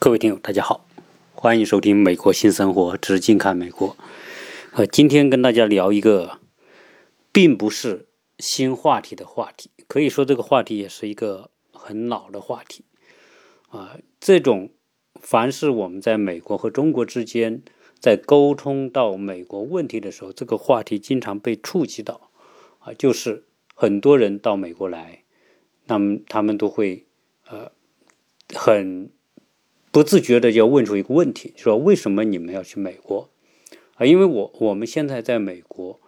各位听友，大家好，欢迎收听《美国新生活之近看美国》。呃，今天跟大家聊一个，并不是新话题的话题，可以说这个话题也是一个很老的话题。啊，这种凡是我们在美国和中国之间在沟通到美国问题的时候，这个话题经常被触及到。啊，就是很多人到美国来，那么他们都会呃很。不自觉的就要问出一个问题，说为什么你们要去美国？啊，因为我我们现在在美国，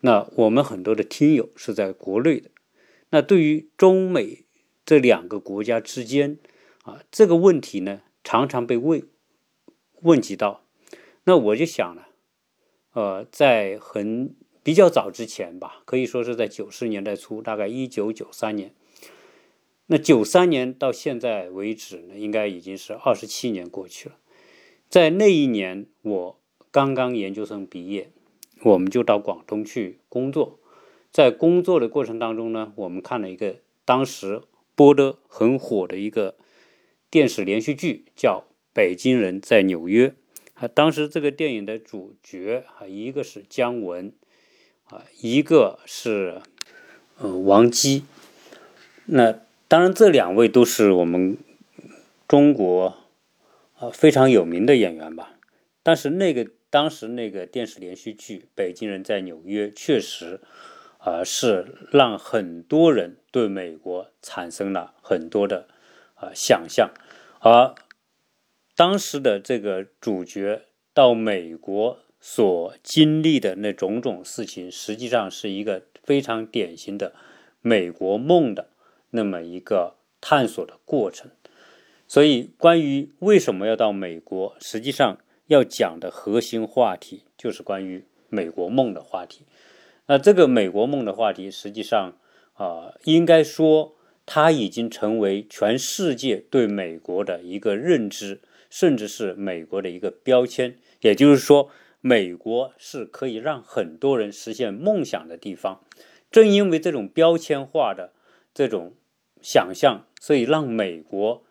那我们很多的听友是在国内的，那对于中美这两个国家之间啊这个问题呢，常常被问问及到，那我就想了，呃，在很比较早之前吧，可以说是在九十年代初，大概一九九三年。那九三年到现在为止呢，应该已经是二十七年过去了。在那一年，我刚刚研究生毕业，我们就到广东去工作。在工作的过程当中呢，我们看了一个当时播的很火的一个电视连续剧，叫《北京人在纽约》。啊，当时这个电影的主角啊，一个是姜文，啊，一个是呃王姬。那当然，这两位都是我们中国啊非常有名的演员吧。但是那个当时那个电视连续剧《北京人在纽约》确实啊是让很多人对美国产生了很多的啊想象。而当时的这个主角到美国所经历的那种种事情，实际上是一个非常典型的美国梦的。那么一个探索的过程，所以关于为什么要到美国，实际上要讲的核心话题就是关于美国梦的话题。那这个美国梦的话题，实际上啊，应该说它已经成为全世界对美国的一个认知，甚至是美国的一个标签。也就是说，美国是可以让很多人实现梦想的地方。正因为这种标签化的这种。想象，所以让美国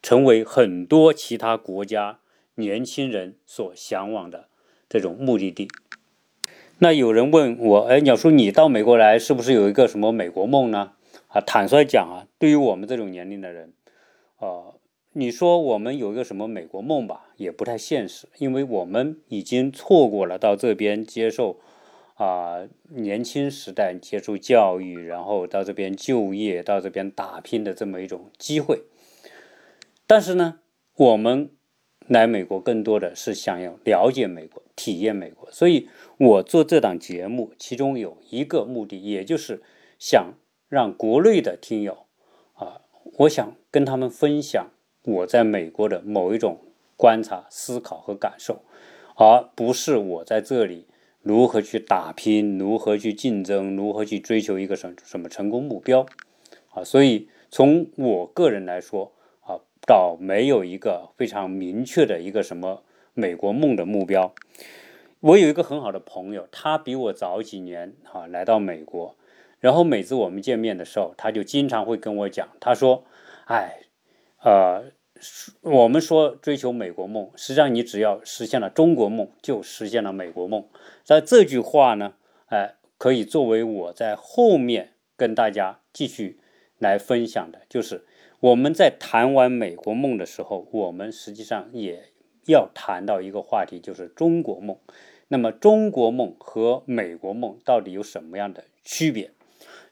成为很多其他国家年轻人所向往的这种目的地。那有人问我，哎，鸟叔，你到美国来是不是有一个什么美国梦呢？啊，坦率讲啊，对于我们这种年龄的人，啊，你说我们有一个什么美国梦吧，也不太现实，因为我们已经错过了到这边接受。啊，年轻时代接触教育，然后到这边就业，到这边打拼的这么一种机会。但是呢，我们来美国更多的是想要了解美国、体验美国。所以我做这档节目，其中有一个目的，也就是想让国内的听友啊，我想跟他们分享我在美国的某一种观察、思考和感受，而不是我在这里。如何去打拼？如何去竞争？如何去追求一个什么什么成功目标？啊，所以从我个人来说，啊，倒没有一个非常明确的一个什么美国梦的目标。我有一个很好的朋友，他比我早几年啊来到美国，然后每次我们见面的时候，他就经常会跟我讲，他说：“哎，呃。”我们说追求美国梦，实际上你只要实现了中国梦，就实现了美国梦。在这句话呢，哎，可以作为我在后面跟大家继续来分享的，就是我们在谈完美国梦的时候，我们实际上也要谈到一个话题，就是中国梦。那么中国梦和美国梦到底有什么样的区别？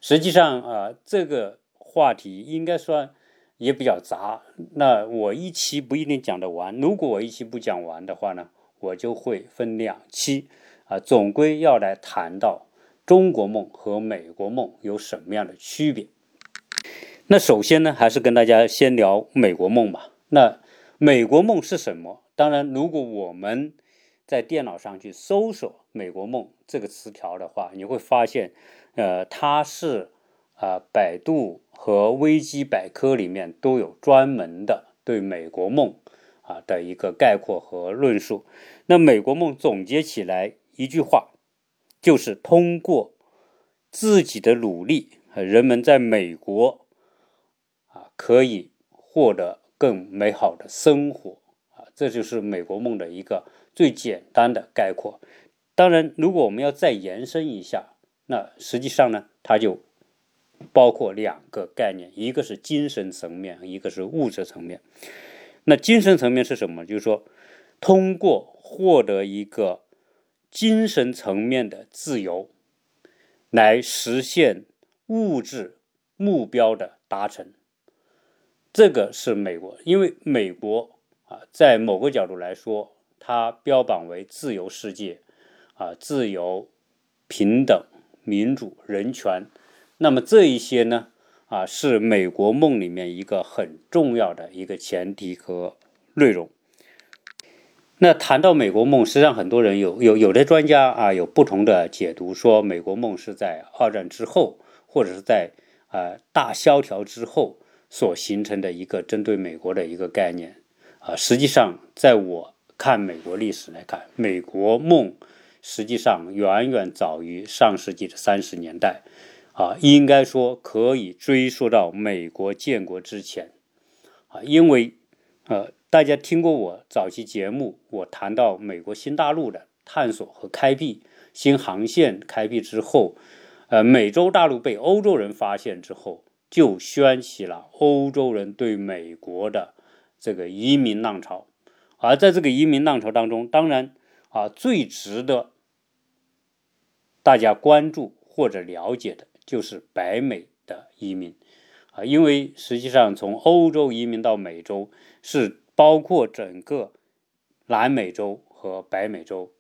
实际上啊，这个话题应该说。也比较杂，那我一期不一定讲得完。如果我一期不讲完的话呢，我就会分两期啊，总归要来谈到中国梦和美国梦有什么样的区别。那首先呢，还是跟大家先聊美国梦吧。那美国梦是什么？当然，如果我们在电脑上去搜索“美国梦”这个词条的话，你会发现，呃，它是。啊，百度和维基百科里面都有专门的对美国梦啊的一个概括和论述。那美国梦总结起来一句话，就是通过自己的努力，人们在美国啊可以获得更美好的生活啊，这就是美国梦的一个最简单的概括。当然，如果我们要再延伸一下，那实际上呢，它就包括两个概念，一个是精神层面，一个是物质层面。那精神层面是什么？就是说，通过获得一个精神层面的自由，来实现物质目标的达成。这个是美国，因为美国啊，在某个角度来说，它标榜为自由世界，啊，自由、平等、民主、人权。那么这一些呢？啊，是美国梦里面一个很重要的一个前提和内容。那谈到美国梦，实际上很多人有有有的专家啊有不同的解读，说美国梦是在二战之后，或者是在呃大萧条之后所形成的一个针对美国的一个概念。啊，实际上在我看美国历史来看，美国梦实际上远远早于上世纪的三十年代。啊，应该说可以追溯到美国建国之前，啊，因为呃，大家听过我早期节目，我谈到美国新大陆的探索和开辟，新航线开辟之后，呃，美洲大陆被欧洲人发现之后，就掀起了欧洲人对美国的这个移民浪潮，而在这个移民浪潮当中，当然啊，最值得大家关注或者了解的。就是北美的移民，啊，因为实际上从欧洲移民到美洲是包括整个南美洲和北美洲，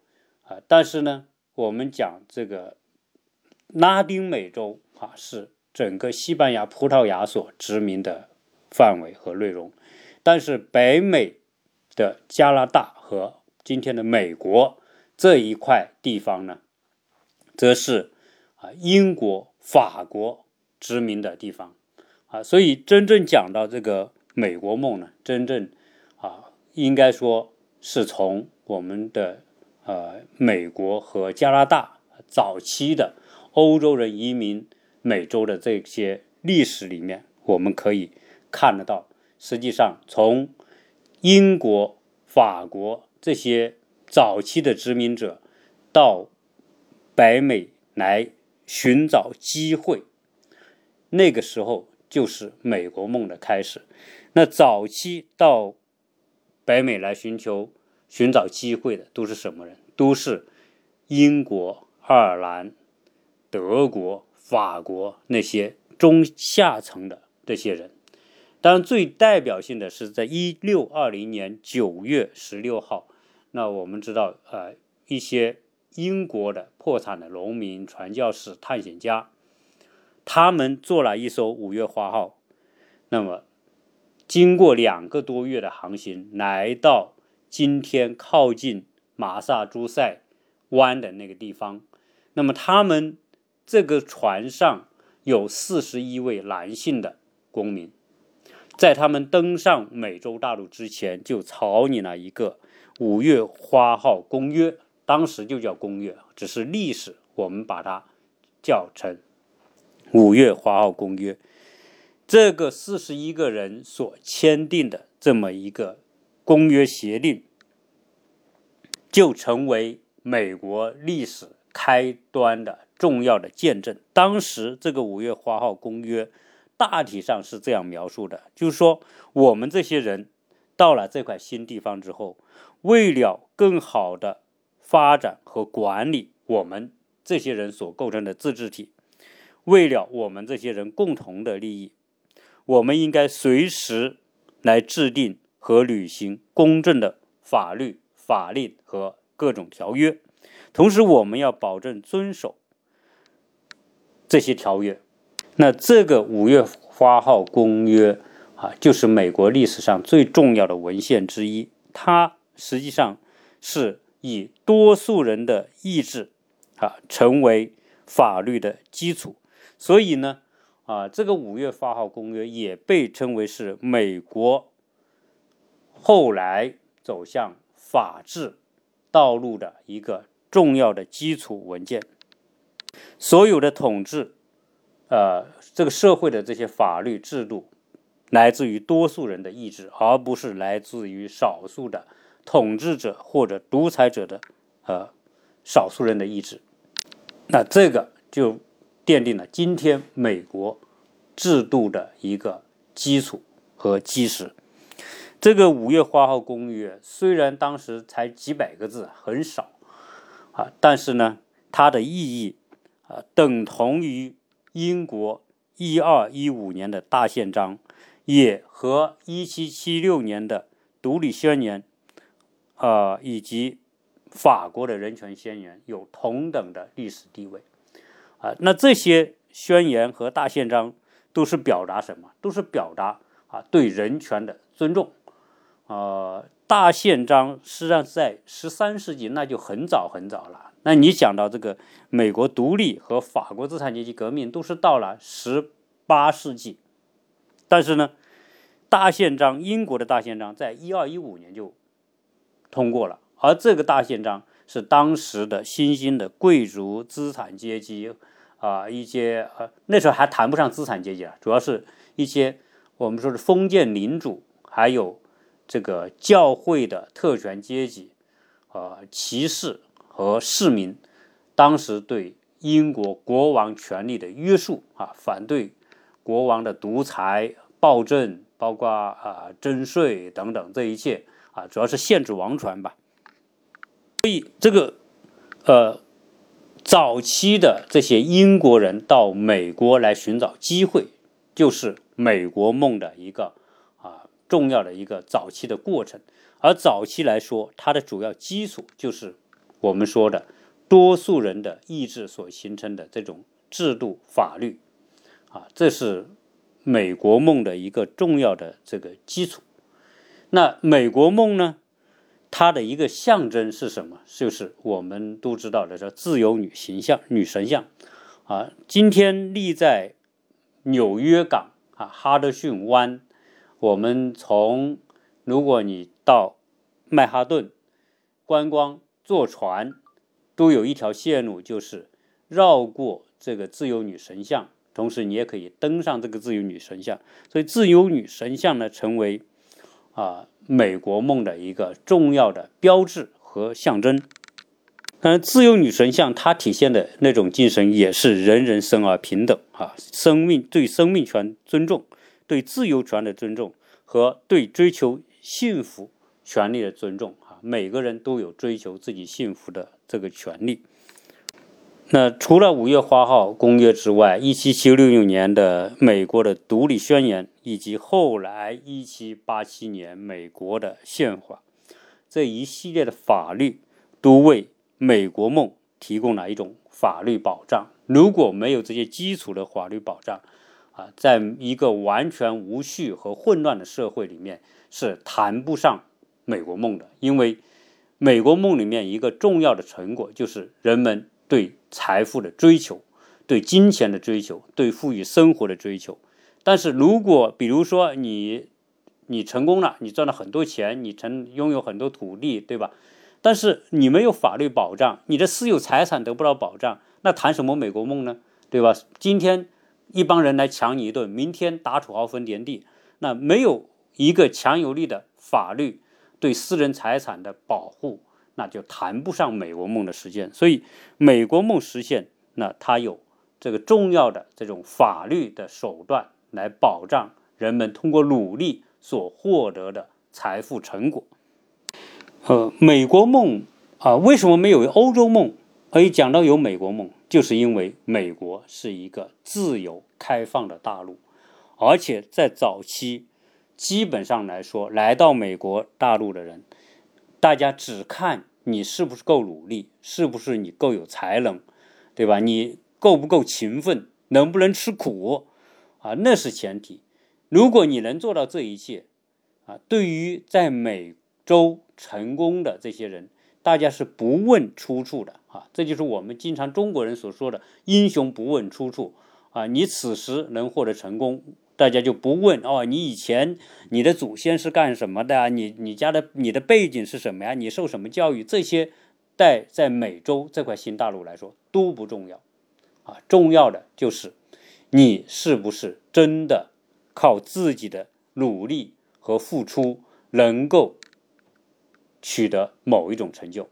啊，但是呢，我们讲这个拉丁美洲啊，是整个西班牙、葡萄牙所殖民的范围和内容，但是北美的加拿大和今天的美国这一块地方呢，则是啊英国。法国殖民的地方，啊，所以真正讲到这个美国梦呢，真正啊，应该说是从我们的呃美国和加拿大早期的欧洲人移民美洲的这些历史里面，我们可以看得到，实际上从英国、法国这些早期的殖民者到北美来。寻找机会，那个时候就是美国梦的开始。那早期到北美来寻求、寻找机会的都是什么人？都是英国、爱尔兰、德国、法国那些中下层的这些人。当然，最代表性的是在一六二零年九月十六号。那我们知道，呃，一些。英国的破产的农民、传教士、探险家，他们做了一艘五月花号，那么经过两个多月的航行，来到今天靠近马萨诸塞湾的那个地方。那么他们这个船上有四十一位男性的公民，在他们登上美洲大陆之前，就草拟了一个五月花号公约。当时就叫公约，只是历史我们把它叫成五月花号公约。这个四十一个人所签订的这么一个公约协定，就成为美国历史开端的重要的见证。当时这个五月花号公约大体上是这样描述的，就是说我们这些人到了这块新地方之后，为了更好的发展和管理我们这些人所构成的自治体，为了我们这些人共同的利益，我们应该随时来制定和履行公正的法律、法令和各种条约。同时，我们要保证遵守这些条约。那这个五月花号公约啊，就是美国历史上最重要的文献之一。它实际上是。以多数人的意志啊，成为法律的基础。所以呢，啊，这个五月八号公约也被称为是美国后来走向法治道路的一个重要的基础文件。所有的统治，呃，这个社会的这些法律制度，来自于多数人的意志，而不是来自于少数的统治者或者独裁者的呃少数人的意志。那这个就奠定了今天美国制度的一个基础和基石。这个五月花号公约虽然当时才几百个字，很少啊，但是呢，它的意义啊，等同于英国一二一五年的大宪章，也和一七七六年的独立宣言啊，以及法国的人权宣言有同等的历史地位啊。那这些宣言和大宪章都是表达什么？都是表达啊对人权的尊重。呃，大宪章实际上在十三世纪，那就很早很早了。那你讲到这个美国独立和法国资产阶级革命，都是到了十八世纪。但是呢，大宪章，英国的大宪章，在一二一五年就通过了。而这个大宪章是当时的新兴的贵族资产阶级啊，一些呃，那时候还谈不上资产阶级了，主要是一些我们说是封建领主，还有。这个教会的特权阶级、呃骑士和市民，当时对英国国王权力的约束啊，反对国王的独裁、暴政，包括啊征税等等，这一切啊，主要是限制王权吧。所以这个呃早期的这些英国人到美国来寻找机会，就是美国梦的一个啊。重要的一个早期的过程，而早期来说，它的主要基础就是我们说的多数人的意志所形成的这种制度法律，啊，这是美国梦的一个重要的这个基础。那美国梦呢，它的一个象征是什么？就是我们都知道的叫自由女形象、女神像，啊，今天立在纽约港啊哈德逊湾。我们从，如果你到曼哈顿观光坐船，都有一条线路，就是绕过这个自由女神像，同时你也可以登上这个自由女神像。所以，自由女神像呢，成为啊美国梦的一个重要的标志和象征。嗯，自由女神像它体现的那种精神，也是人人生而平等啊，生命对生命权尊重。对自由权的尊重和对追求幸福权利的尊重啊，每个人都有追求自己幸福的这个权利。那除了五月花号公约之外，一七七六年的美国的独立宣言，以及后来一七八七年美国的宪法，这一系列的法律都为美国梦提供了一种法律保障。如果没有这些基础的法律保障，啊，在一个完全无序和混乱的社会里面，是谈不上美国梦的。因为美国梦里面一个重要的成果，就是人们对财富的追求、对金钱的追求、对富裕生活的追求。但是如果比如说你你成功了，你赚了很多钱，你成拥有很多土地，对吧？但是你没有法律保障，你的私有财产得不到保障，那谈什么美国梦呢？对吧？今天。一帮人来抢你一顿，明天打土豪分田地，那没有一个强有力的法律对私人财产的保护，那就谈不上美国梦的实现。所以，美国梦实现，那它有这个重要的这种法律的手段来保障人们通过努力所获得的财富成果。呃，美国梦啊，为什么没有欧洲梦？可以讲到有美国梦，就是因为美国是一个自由开放的大陆，而且在早期，基本上来说，来到美国大陆的人，大家只看你是不是够努力，是不是你够有才能，对吧？你够不够勤奋，能不能吃苦，啊，那是前提。如果你能做到这一切，啊，对于在美洲成功的这些人。大家是不问出处的啊，这就是我们经常中国人所说的“英雄不问出处”啊。你此时能获得成功，大家就不问哦，你以前你的祖先是干什么的啊？你你家的你的背景是什么呀？你受什么教育？这些在在美洲这块新大陆来说都不重要啊，重要的就是你是不是真的靠自己的努力和付出能够取得某一种成就。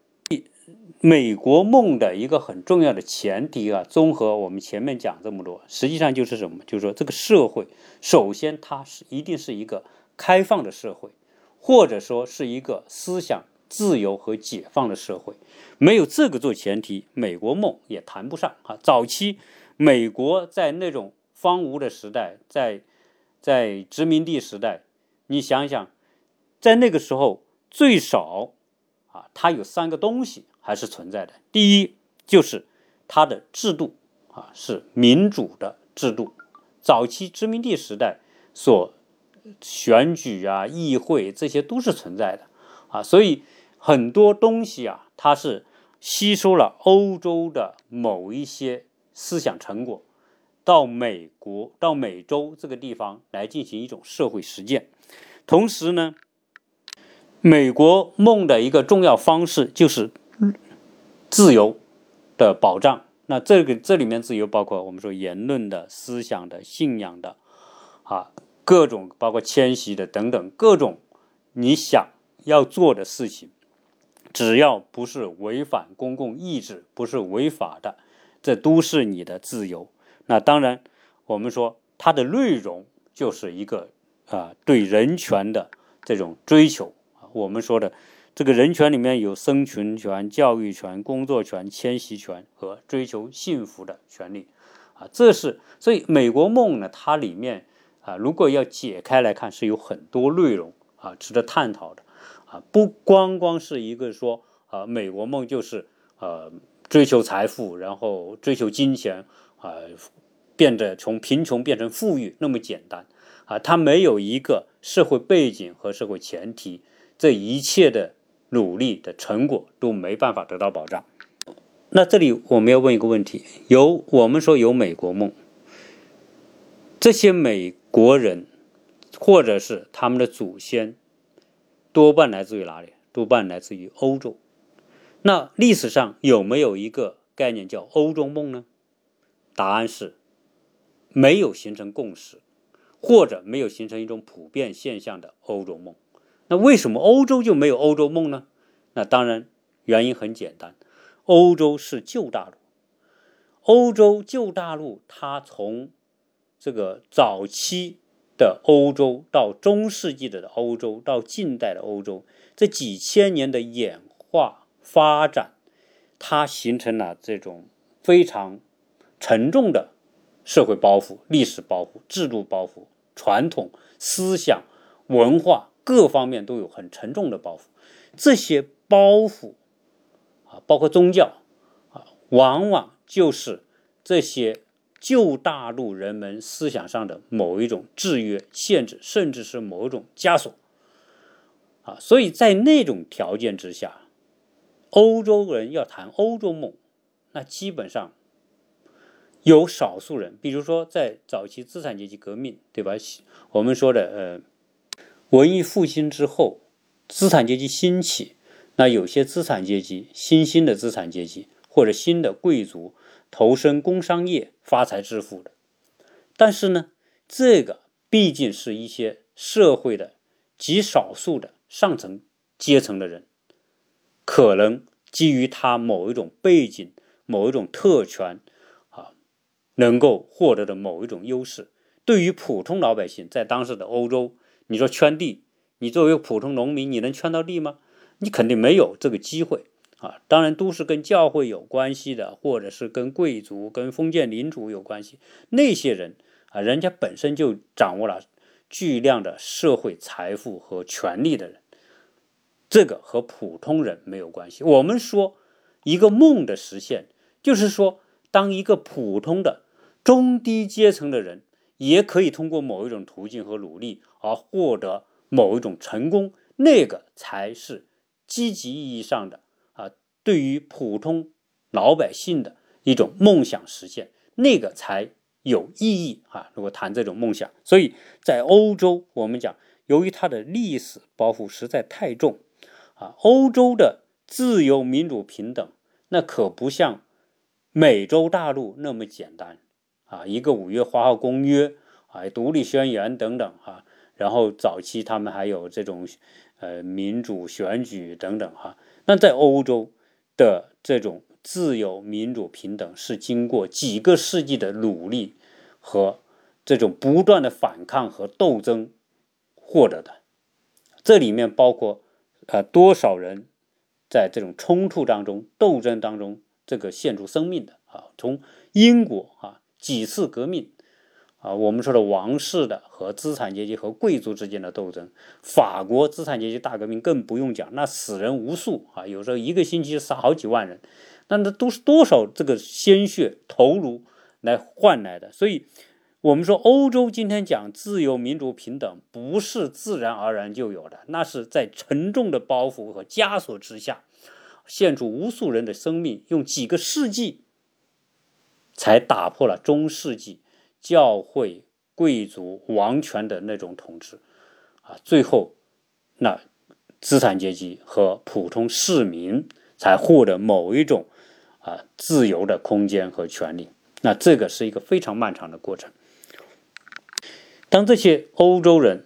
美国梦的一个很重要的前提啊，综合我们前面讲这么多，实际上就是什么？就是说这个社会，首先它是一定是一个开放的社会，或者说是一个思想自由和解放的社会。没有这个做前提，美国梦也谈不上啊。早期美国在那种荒芜的时代，在在殖民地时代，你想想，在那个时候最少啊，它有三个东西。还是存在的。第一，就是它的制度啊是民主的制度。早期殖民地时代所选举啊、议会这些都是存在的啊，所以很多东西啊，它是吸收了欧洲的某一些思想成果，到美国、到美洲这个地方来进行一种社会实践。同时呢，美国梦的一个重要方式就是。自由的保障，那这个这里面自由包括我们说言论的、思想的、信仰的，啊，各种包括迁徙的等等各种你想要做的事情，只要不是违反公共意志、不是违法的，这都是你的自由。那当然，我们说它的内容就是一个啊对人权的这种追求，我们说的。这个人权里面有生存权、教育权、工作权、迁徙权和追求幸福的权利，啊，这是所以美国梦呢，它里面啊，如果要解开来看，是有很多内容啊，值得探讨的，啊，不光光是一个说啊，美国梦就是呃追求财富，然后追求金钱啊，变得从贫穷变成富裕那么简单啊，它没有一个社会背景和社会前提，这一切的。努力的成果都没办法得到保障。那这里我们要问一个问题：有我们说有美国梦，这些美国人或者是他们的祖先，多半来自于哪里？多半来自于欧洲。那历史上有没有一个概念叫欧洲梦呢？答案是没有形成共识，或者没有形成一种普遍现象的欧洲梦。那为什么欧洲就没有欧洲梦呢？那当然原因很简单，欧洲是旧大陆，欧洲旧大陆它从这个早期的欧洲到中世纪的欧洲到近代的欧洲这几千年的演化发展，它形成了这种非常沉重的社会包袱、历史包袱、制度包袱、传统思想文化。各方面都有很沉重的包袱，这些包袱啊，包括宗教啊，往往就是这些旧大陆人们思想上的某一种制约、限制，甚至是某一种枷锁啊。所以在那种条件之下，欧洲人要谈欧洲梦，那基本上有少数人，比如说在早期资产阶级革命，对吧？我们说的呃。文艺复兴之后，资产阶级兴起，那有些资产阶级新兴的资产阶级或者新的贵族投身工商业发财致富的，但是呢，这个毕竟是一些社会的极少数的上层阶层的人，可能基于他某一种背景、某一种特权啊，能够获得的某一种优势，对于普通老百姓，在当时的欧洲。你说圈地，你作为普通农民，你能圈到地吗？你肯定没有这个机会啊！当然都是跟教会有关系的，或者是跟贵族、跟封建领主有关系。那些人啊，人家本身就掌握了巨量的社会财富和权力的人，这个和普通人没有关系。我们说一个梦的实现，就是说，当一个普通的中低阶层的人。也可以通过某一种途径和努力而获得某一种成功，那个才是积极意义上的啊，对于普通老百姓的一种梦想实现，那个才有意义啊。如果谈这种梦想，所以在欧洲，我们讲，由于它的历史包袱实在太重啊，欧洲的自由、民主、平等，那可不像美洲大陆那么简单。啊，一个五月花号公约，啊，独立宣言等等，啊，然后早期他们还有这种呃民主选举等等哈。那在欧洲的这种自由、民主、平等，是经过几个世纪的努力和这种不断的反抗和斗争获得的。这里面包括呃多少人在这种冲突当中、斗争当中这个献出生命的啊？从英国啊几次革命啊，我们说的王室的和资产阶级和贵族之间的斗争，法国资产阶级大革命更不用讲，那死人无数啊，有时候一个星期杀好几万人，那那都是多少这个鲜血头颅来换来的，所以。我们说，欧洲今天讲自由、民主、平等，不是自然而然就有的，那是在沉重的包袱和枷锁之下，献出无数人的生命，用几个世纪，才打破了中世纪教会、贵族、王权的那种统治，啊，最后，那资产阶级和普通市民才获得某一种啊自由的空间和权利。那这个是一个非常漫长的过程。当这些欧洲人，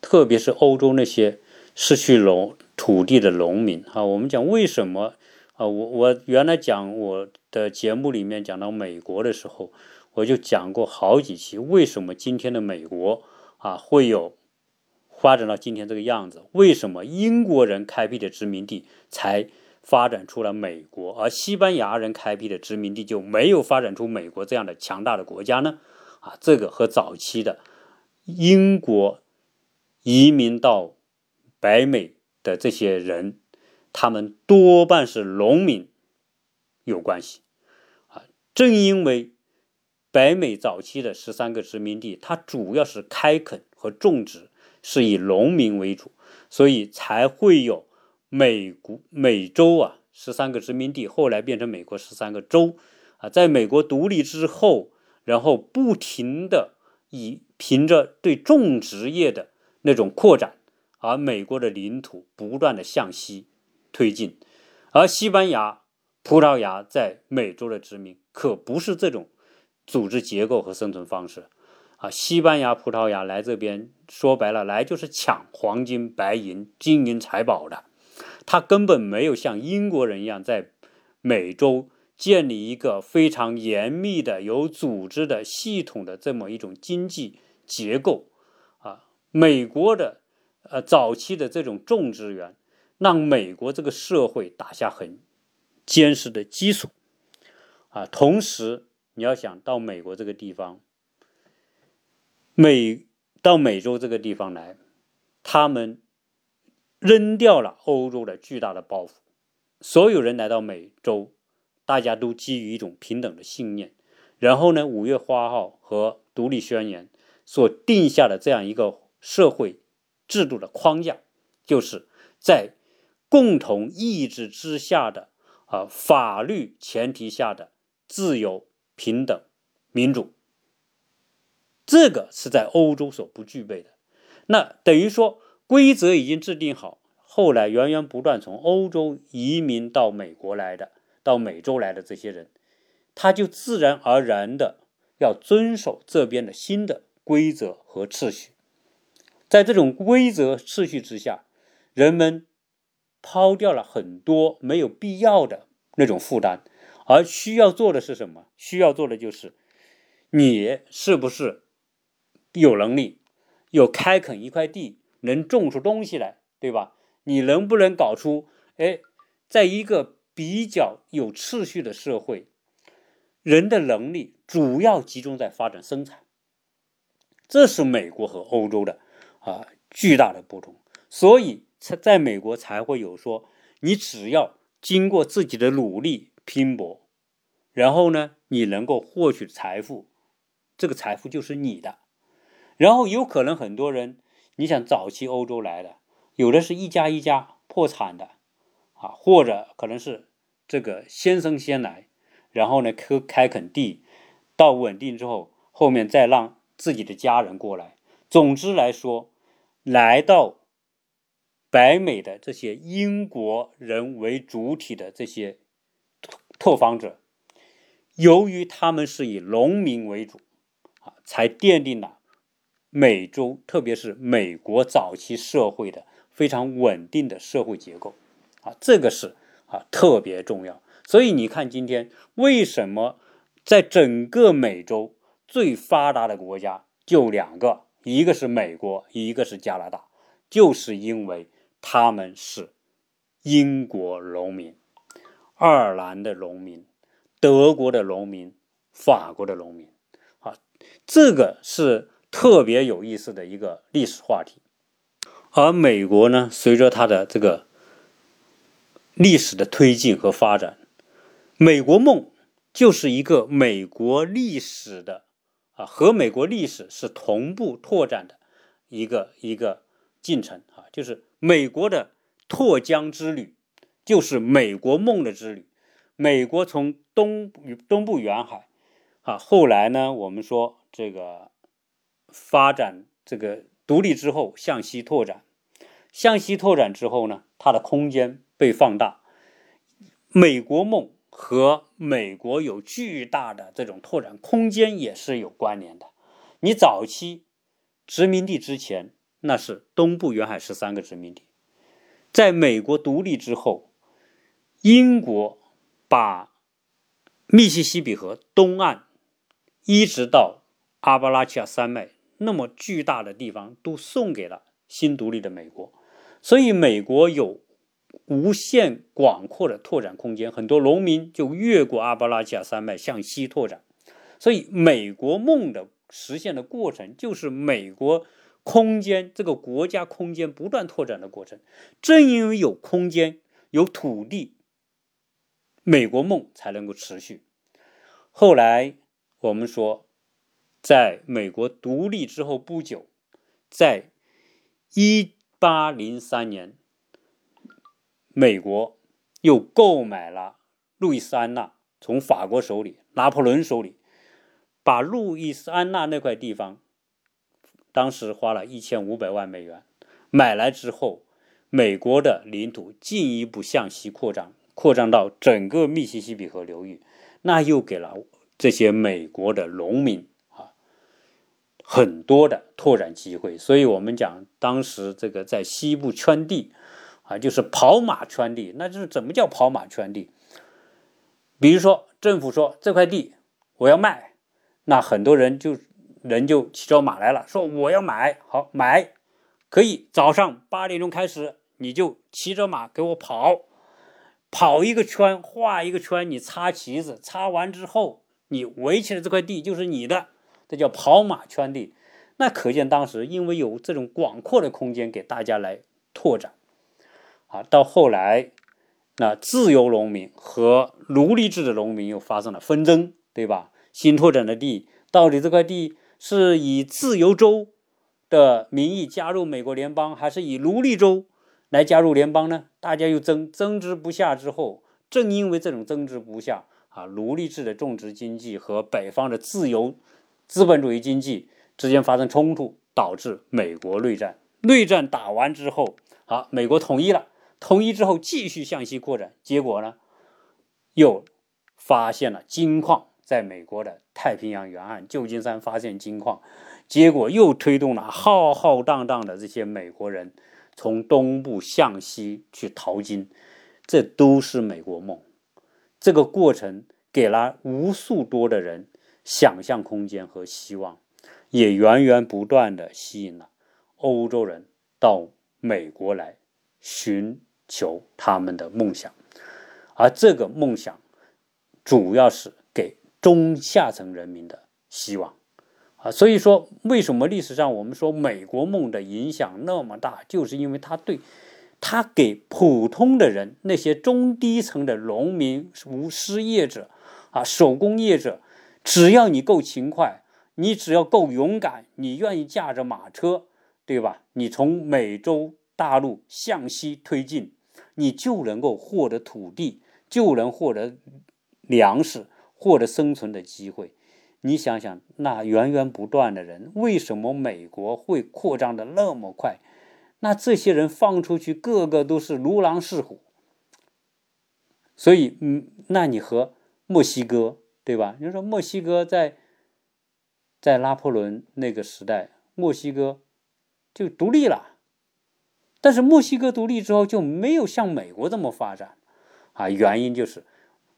特别是欧洲那些失去农土地的农民啊，我们讲为什么啊？我我原来讲我的节目里面讲到美国的时候，我就讲过好几期，为什么今天的美国啊会有发展到今天这个样子？为什么英国人开辟的殖民地才发展出了美国，而西班牙人开辟的殖民地就没有发展出美国这样的强大的国家呢？啊，这个和早期的。英国移民到北美的这些人，他们多半是农民，有关系啊。正因为北美早期的十三个殖民地，它主要是开垦和种植，是以农民为主，所以才会有美国美洲啊十三个殖民地，后来变成美国十三个州啊。在美国独立之后，然后不停的。以凭着对种植业的那种扩展，而美国的领土不断的向西推进，而西班牙、葡萄牙在美洲的殖民可不是这种组织结构和生存方式啊！西班牙、葡萄牙来这边，说白了，来就是抢黄金、白银、金银财宝的，他根本没有像英国人一样在美洲。建立一个非常严密的、有组织的、系统的这么一种经济结构，啊，美国的呃早期的这种种植园，让美国这个社会打下很坚实的基础，啊，同时你要想到美国这个地方，美到美洲这个地方来，他们扔掉了欧洲的巨大的包袱，所有人来到美洲。大家都基于一种平等的信念，然后呢，五月花号和独立宣言所定下的这样一个社会制度的框架，就是在共同意志之下的啊法律前提下的自由、平等、民主，这个是在欧洲所不具备的。那等于说规则已经制定好，后来源源不断从欧洲移民到美国来的。到美洲来的这些人，他就自然而然的要遵守这边的新的规则和秩序。在这种规则秩序之下，人们抛掉了很多没有必要的那种负担，而需要做的是什么？需要做的就是，你是不是有能力，有开垦一块地，能种出东西来，对吧？你能不能搞出？哎，在一个。比较有秩序的社会，人的能力主要集中在发展生产，这是美国和欧洲的啊巨大的不同。所以，在在美国才会有说，你只要经过自己的努力拼搏，然后呢，你能够获取财富，这个财富就是你的。然后有可能很多人，你想早期欧洲来的，有的是一家一家破产的。啊，或者可能是这个先生先来，然后呢，开开垦地，到稳定之后，后面再让自己的家人过来。总之来说，来到北美的这些英国人为主体的这些拓拓荒者，由于他们是以农民为主，啊，才奠定了美洲，特别是美国早期社会的非常稳定的社会结构，啊，这个是啊特别重要。所以你看，今天为什么在整个美洲最发达的国家就两个，一个是美国，一个是加拿大，就是因为他们是英国农民、爱尔兰的农民、德国的农民、法国的农民，啊，这个是特别有意思的一个历史话题。而美国呢，随着它的这个历史的推进和发展。美国梦就是一个美国历史的啊，和美国历史是同步拓展的一个一个进程啊，就是美国的拓疆之旅，就是美国梦的之旅。美国从东东部沿海啊，后来呢，我们说这个发展这个独立之后向西拓展，向西拓展之后呢，它的空间被放大，美国梦。和美国有巨大的这种拓展空间也是有关联的。你早期殖民地之前，那是东部沿海十三个殖民地，在美国独立之后，英国把密西西比河东岸一直到阿巴拉契亚山脉那么巨大的地方都送给了新独立的美国，所以美国有。无限广阔的拓展空间，很多农民就越过阿巴拉契亚山脉向西拓展，所以美国梦的实现的过程，就是美国空间这个国家空间不断拓展的过程。正因为有空间、有土地，美国梦才能够持续。后来我们说，在美国独立之后不久，在一八零三年。美国又购买了路易斯安那，从法国手里、拿破仑手里，把路易斯安那那块地方，当时花了一千五百万美元买来之后，美国的领土进一步向西扩张，扩张到整个密西西比河流域，那又给了这些美国的农民啊很多的拓展机会。所以，我们讲当时这个在西部圈地。啊，就是跑马圈地，那就是怎么叫跑马圈地？比如说，政府说这块地我要卖，那很多人就人就骑着马来了，说我要买，好买，可以早上八点钟开始，你就骑着马给我跑，跑一个圈，画一个圈，你插旗子，插完之后，你围起来这块地就是你的，这叫跑马圈地。那可见当时因为有这种广阔的空间给大家来拓展。啊，到后来，那自由农民和奴隶制的农民又发生了纷争，对吧？新拓展的地，到底这块地是以自由州的名义加入美国联邦，还是以奴隶州来加入联邦呢？大家又争争执不下之后，正因为这种争执不下啊，奴隶制的种植经济和北方的自由资本主义经济之间发生冲突，导致美国内战。内战打完之后，好，美国统一了。统一之后，继续向西扩展，结果呢，又发现了金矿，在美国的太平洋沿岸，旧金山发现金矿，结果又推动了浩浩荡荡的这些美国人从东部向西去淘金，这都是美国梦。这个过程给了无数多的人想象空间和希望，也源源不断的吸引了欧洲人到美国来寻。求他们的梦想，而这个梦想主要是中下层人民的希望啊。所以说，为什么历史上我们说美国梦的影响那么大，就是因为他对他给普通的人，那些中低层的农民、无失业者啊、手工业者，只要你够勤快，你只要够勇敢，你愿意驾着马车，对吧？你从美洲大陆向西推进。你就能够获得土地，就能获得粮食，获得生存的机会。你想想，那源源不断的人，为什么美国会扩张的那么快？那这些人放出去，个个都是如狼似虎。所以，嗯，那你和墨西哥，对吧？你说墨西哥在在拿破仑那个时代，墨西哥就独立了。但是墨西哥独立之后就没有像美国这么发展，啊，原因就是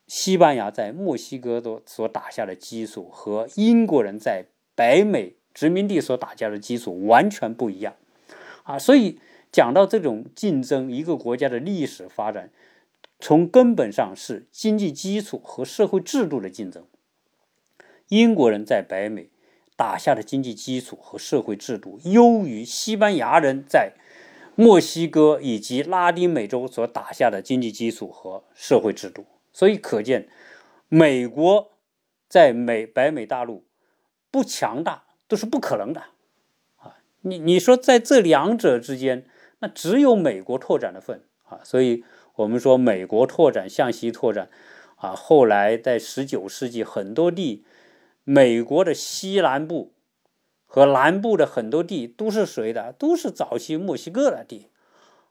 西班牙在墨西哥的所打下的基础和英国人在北美殖民地所打下的基础完全不一样，啊，所以讲到这种竞争，一个国家的历史发展，从根本上是经济基础和社会制度的竞争。英国人在北美打下的经济基础和社会制度优于西班牙人在。墨西哥以及拉丁美洲所打下的经济基础和社会制度，所以可见，美国在美北美大陆不强大都是不可能的啊！你你说在这两者之间，那只有美国拓展的份啊！所以我们说美国拓展向西拓展啊，后来在十九世纪很多地，美国的西南部。和南部的很多地都是谁的？都是早期墨西哥的地，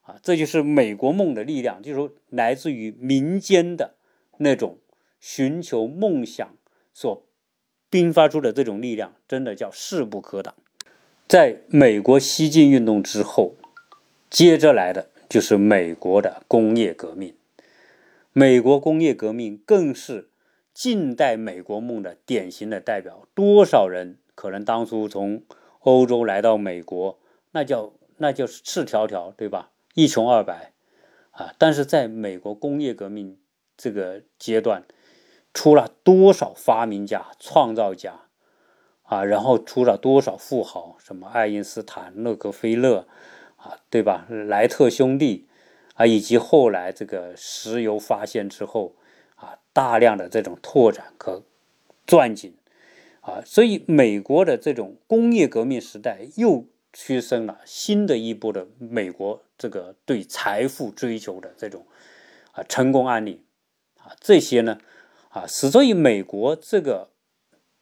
啊，这就是美国梦的力量，就是来自于民间的那种寻求梦想所迸发出的这种力量，真的叫势不可挡。在美国西进运动之后，接着来的就是美国的工业革命。美国工业革命更是近代美国梦的典型的代表，多少人？可能当初从欧洲来到美国，那叫那就是赤条条，对吧？一穷二白啊！但是在美国工业革命这个阶段，出了多少发明家、创造家啊？然后出了多少富豪，什么爱因斯坦、洛克菲勒啊，对吧？莱特兄弟啊，以及后来这个石油发现之后啊，大量的这种拓展和钻井。啊，所以美国的这种工业革命时代又催生了新的一波的美国这个对财富追求的这种啊成功案例啊，这些呢啊，始终以美国这个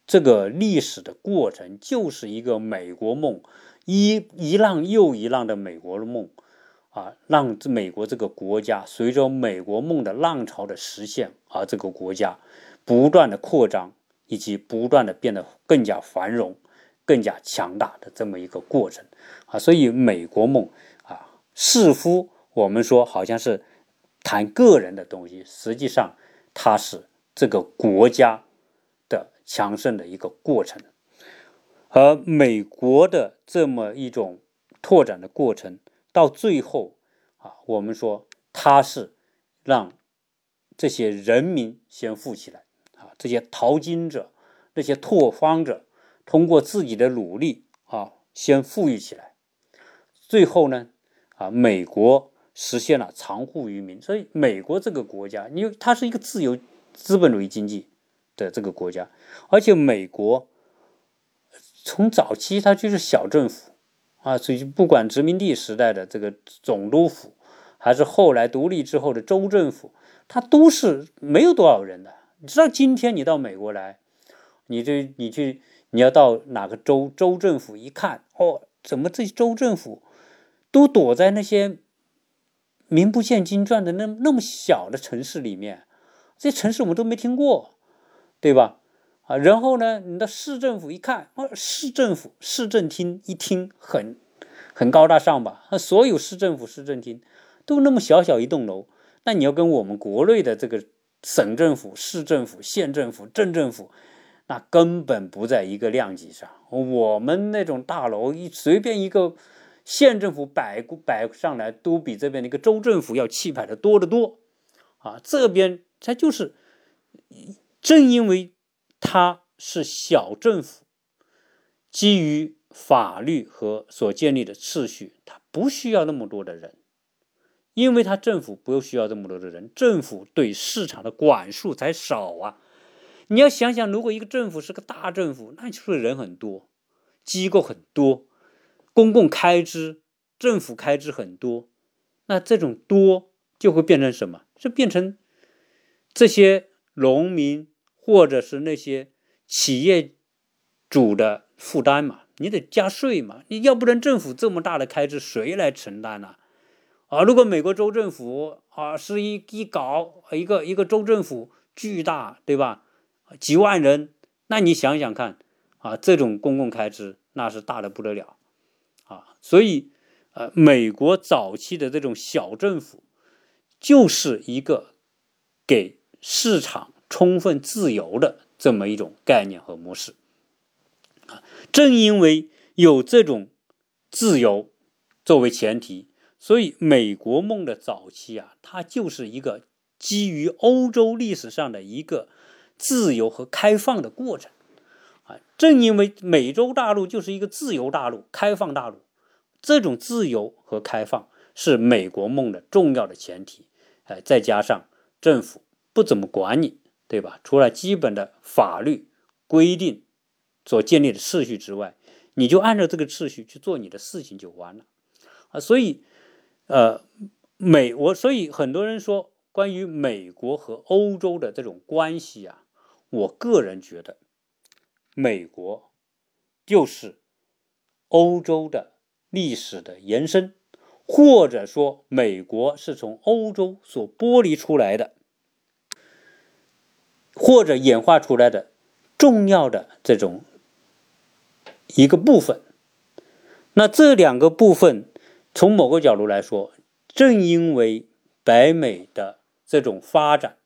这个历史的过程就是一个美国梦，一一浪又一浪的美国的梦啊，让美国这个国家随着美国梦的浪潮的实现，而这个国家不断的扩张。以及不断的变得更加繁荣、更加强大的这么一个过程啊，所以美国梦啊，似乎我们说好像是谈个人的东西，实际上它是这个国家的强盛的一个过程。而美国的这么一种拓展的过程，到最后啊，我们说它是让这些人民先富起来啊。这些淘金者、这些拓荒者，通过自己的努力啊，先富裕起来，最后呢，啊，美国实现了藏富于民。所以，美国这个国家，因为它是一个自由资本主义经济的这个国家，而且美国从早期它就是小政府啊，所以不管殖民地时代的这个总督府，还是后来独立之后的州政府，它都是没有多少人的。你知道今天你到美国来，你这你去你要到哪个州州政府一看，哦，怎么这州政府都躲在那些名不见经传的那那么小的城市里面？这些城市我们都没听过，对吧？啊，然后呢，你到市政府一看，哦，市政府市政厅一听很很高大上吧？那所有市政府市政厅都那么小小一栋楼，那你要跟我们国内的这个。省政府、市政府、县政府、镇政府，那根本不在一个量级上。我们那种大楼，一随便一个县政府摆摆上来，都比这边的一个州政府要气派的多得多。啊，这边它就是，正因为它是小政府，基于法律和所建立的秩序，它不需要那么多的人。因为他政府不需要这么多的人，政府对市场的管束才少啊！你要想想，如果一个政府是个大政府，那就是人很多，机构很多，公共开支、政府开支很多，那这种多就会变成什么？就变成这些农民或者是那些企业主的负担嘛？你得加税嘛？你要不然政府这么大的开支谁来承担呢？啊，如果美国州政府啊是一一搞一个一个州政府巨大，对吧？几万人，那你想想看，啊，这种公共开支，那是大的不得了。所以，呃，美国早期的这种小政府，就是一个给市场充分自由的这么一种概念和模式啊。正因为有这种自由作为前提，所以美国梦的早期啊，它就是一个基于欧洲历史上的一个自由和开放的过程。啊，正因为美洲大陆就是一个自由大陆、开放大陆，这种自由和开放是美国梦的重要的前提。哎，再加上政府不怎么管你，对吧？除了基本的法律规定所建立的秩序之外，你就按照这个秩序去做你的事情就完了。啊，所以，呃，美我所以很多人说关于美国和欧洲的这种关系啊，我个人觉得。美国就是欧洲的历史的延伸，或者说，美国是从欧洲所剥离出来的，或者演化出来的重要的这种一个部分。那这两个部分，从某个角度来说，正因为北美的这种发展，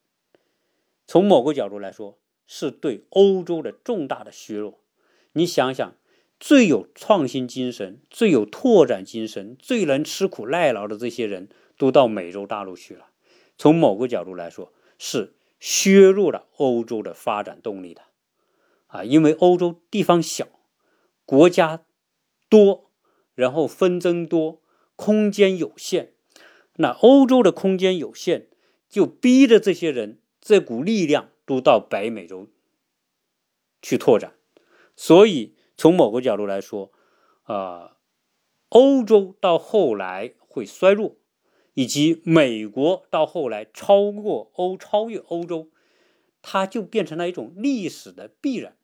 从某个角度来说。是对欧洲的重大的削弱。你想想，最有创新精神、最有拓展精神、最能吃苦耐劳的这些人都到美洲大陆去了。从某个角度来说，是削弱了欧洲的发展动力的。啊，因为欧洲地方小，国家多，然后纷争多，空间有限。那欧洲的空间有限，就逼着这些人这股力量。都到北美洲去拓展，所以从某个角度来说，啊，欧洲到后来会衰弱，以及美国到后来超过欧超越欧洲，它就变成了一种历史的必然。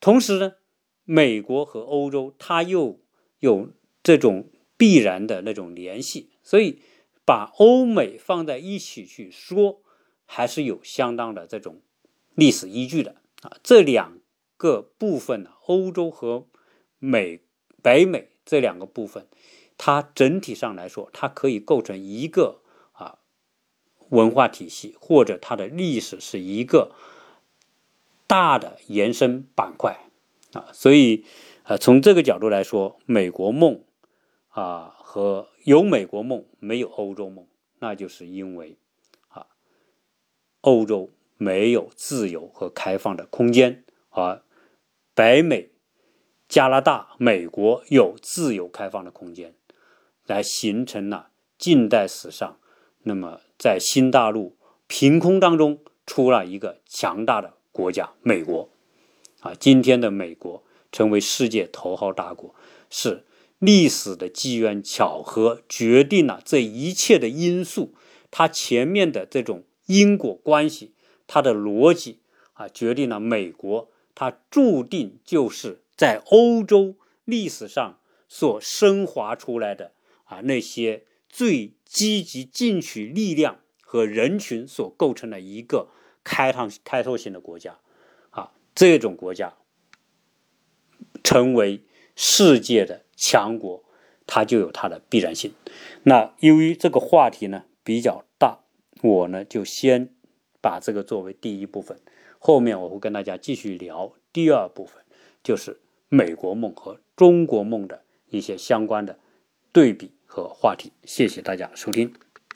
同时呢，美国和欧洲它又有这种必然的那种联系，所以把欧美放在一起去说。还是有相当的这种历史依据的啊，这两个部分，欧洲和美北美这两个部分，它整体上来说，它可以构成一个啊文化体系，或者它的历史是一个大的延伸板块啊，所以呃，从这个角度来说，美国梦啊和有美国梦没有欧洲梦，那就是因为啊。欧洲没有自由和开放的空间，而北美、加拿大、美国有自由开放的空间，来形成了近代史上，那么在新大陆凭空当中出了一个强大的国家——美国。啊，今天的美国成为世界头号大国，是历史的机缘巧合决定了这一切的因素，它前面的这种。因果关系，它的逻辑啊，决定了美国，它注定就是在欧洲历史上所升华出来的啊那些最积极进取力量和人群所构成的一个开创开拓性的国家啊，这种国家成为世界的强国，它就有它的必然性。那由于这个话题呢比较大。我呢，就先把这个作为第一部分，后面我会跟大家继续聊第二部分，就是美国梦和中国梦的一些相关的对比和话题。谢谢大家收听。